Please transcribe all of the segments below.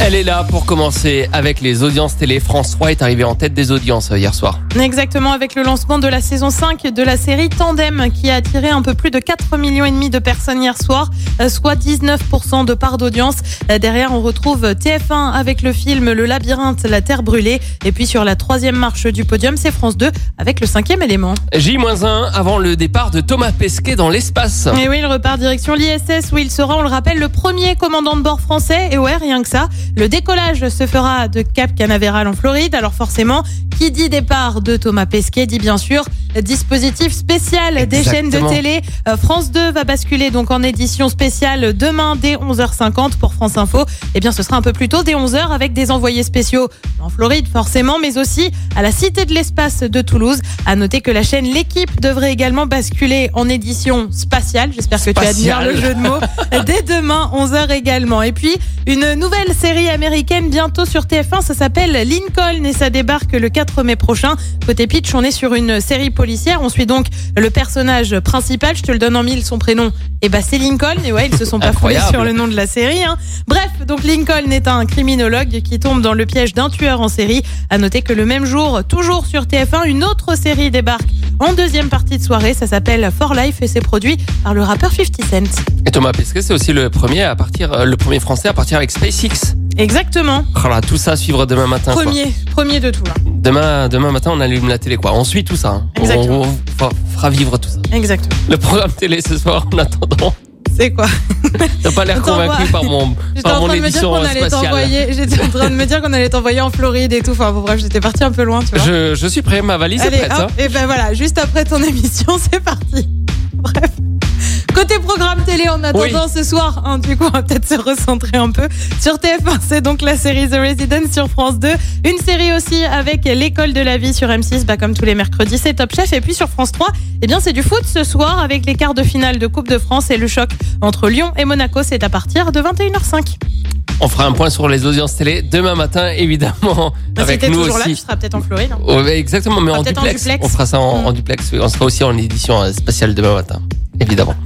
Elle est là pour commencer avec les audiences télé. François est arrivé en tête des audiences euh, hier soir. Exactement, avec le lancement de la saison 5 de la série Tandem, qui a attiré un peu plus de 4 millions et demi de personnes hier soir, euh, soit 19% de part d'audience. Euh, Derrière, on retrouve TF1 avec le film Le Labyrinthe, la Terre brûlée. Et puis sur la troisième marche du podium, c'est France 2 avec le cinquième élément. J-1 avant le départ de Thomas Pesquet dans l'espace. Et oui, il repart direction l'ISS où il sera, on le rappelle, le premier commandant de bord français. Et ouais, rien que ça. Le décollage se fera de Cap Canaveral en Floride. Alors forcément, qui dit départ de Thomas Pesquet dit bien sûr dispositif spécial des chaînes de télé. Euh, France 2 va basculer donc en édition spéciale demain dès 11h50 pour France Info. Eh bien, ce sera un peu plus tôt dès 11h avec des envoyés spéciaux en Floride forcément, mais aussi à la Cité de l'Espace de Toulouse. À noter que la chaîne L'équipe devrait également basculer en édition spatiale. J'espère que tu admires le jeu de mots. Dès demain, 11h également. Et puis, une nouvelle série américaine bientôt sur TF1. Ça s'appelle Lincoln et ça débarque le 4 mai prochain. Côté pitch, on est sur une série policière. On suit donc le personnage principal. Je te le donne en mille, son prénom. Et bah, c'est Lincoln. Et ouais, ils se sont pas foulés sur le nom de la série. hein. Bref, donc Lincoln est un criminologue qui tombe dans le piège d'un tueur en série. À noter que le même jour, toujours sur TF1, une autre série débarque en deuxième partie de soirée. Ça s'appelle For Life et c'est produit par le rappeur 50 Cent. Et Thomas Pesquet, c'est aussi le premier à partir, euh, le premier français à partir avec SpaceX. Exactement. Voilà, tout ça à suivre demain matin. quoi. Premier, premier de tout là. Demain, demain matin, on allume la télé, quoi. On suit tout ça. hein. On- fera- vivre tout ça. Exactement. Le programme télé ce soir, en attendant, C'est quoi? T'as pas l'air convaincu par mon, par mon édition spatiale. J'étais en train de me dire qu'on allait t'envoyer en Floride et tout. Enfin bon, bref, j'étais parti un peu loin, tu vois. Je, je suis prêt, ma valise est Allez, prête. hein. et ben voilà, juste après ton émission, c'est parti. Côté programme télé, en attendant ce soir, hein, du coup, on va peut-être se recentrer un peu. Sur TF1, c'est donc la série The Resident sur France 2. Une série aussi avec l'école de la vie sur M6, bah, comme tous les mercredis, c'est Top Chef. Et puis sur France 3, eh bien, c'est du foot ce soir avec les quarts de finale de Coupe de France et le choc entre Lyon et Monaco. C'est à partir de 21h05. On fera un point sur les audiences télé demain matin, évidemment. Bah, si avec t'es nous toujours là, aussi. tu seras peut-être en Floride. hein. Oh, exactement, mais en peut-être en duplex. duplex. On fera ça en, en duplex. On sera aussi en édition euh, spatiale demain matin, évidemment.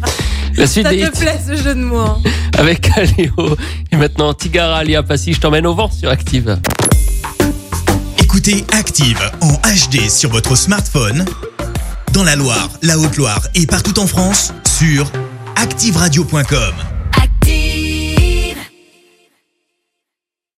La suite Ça des te hits plaît ce jeu de mots. hein. avec Aléo. Et maintenant, Tigara Alia Passi, je t'emmène au vent sur Active. Écoutez Active en HD sur votre smartphone, dans la Loire, la Haute-Loire et partout en France, sur activeradio.com.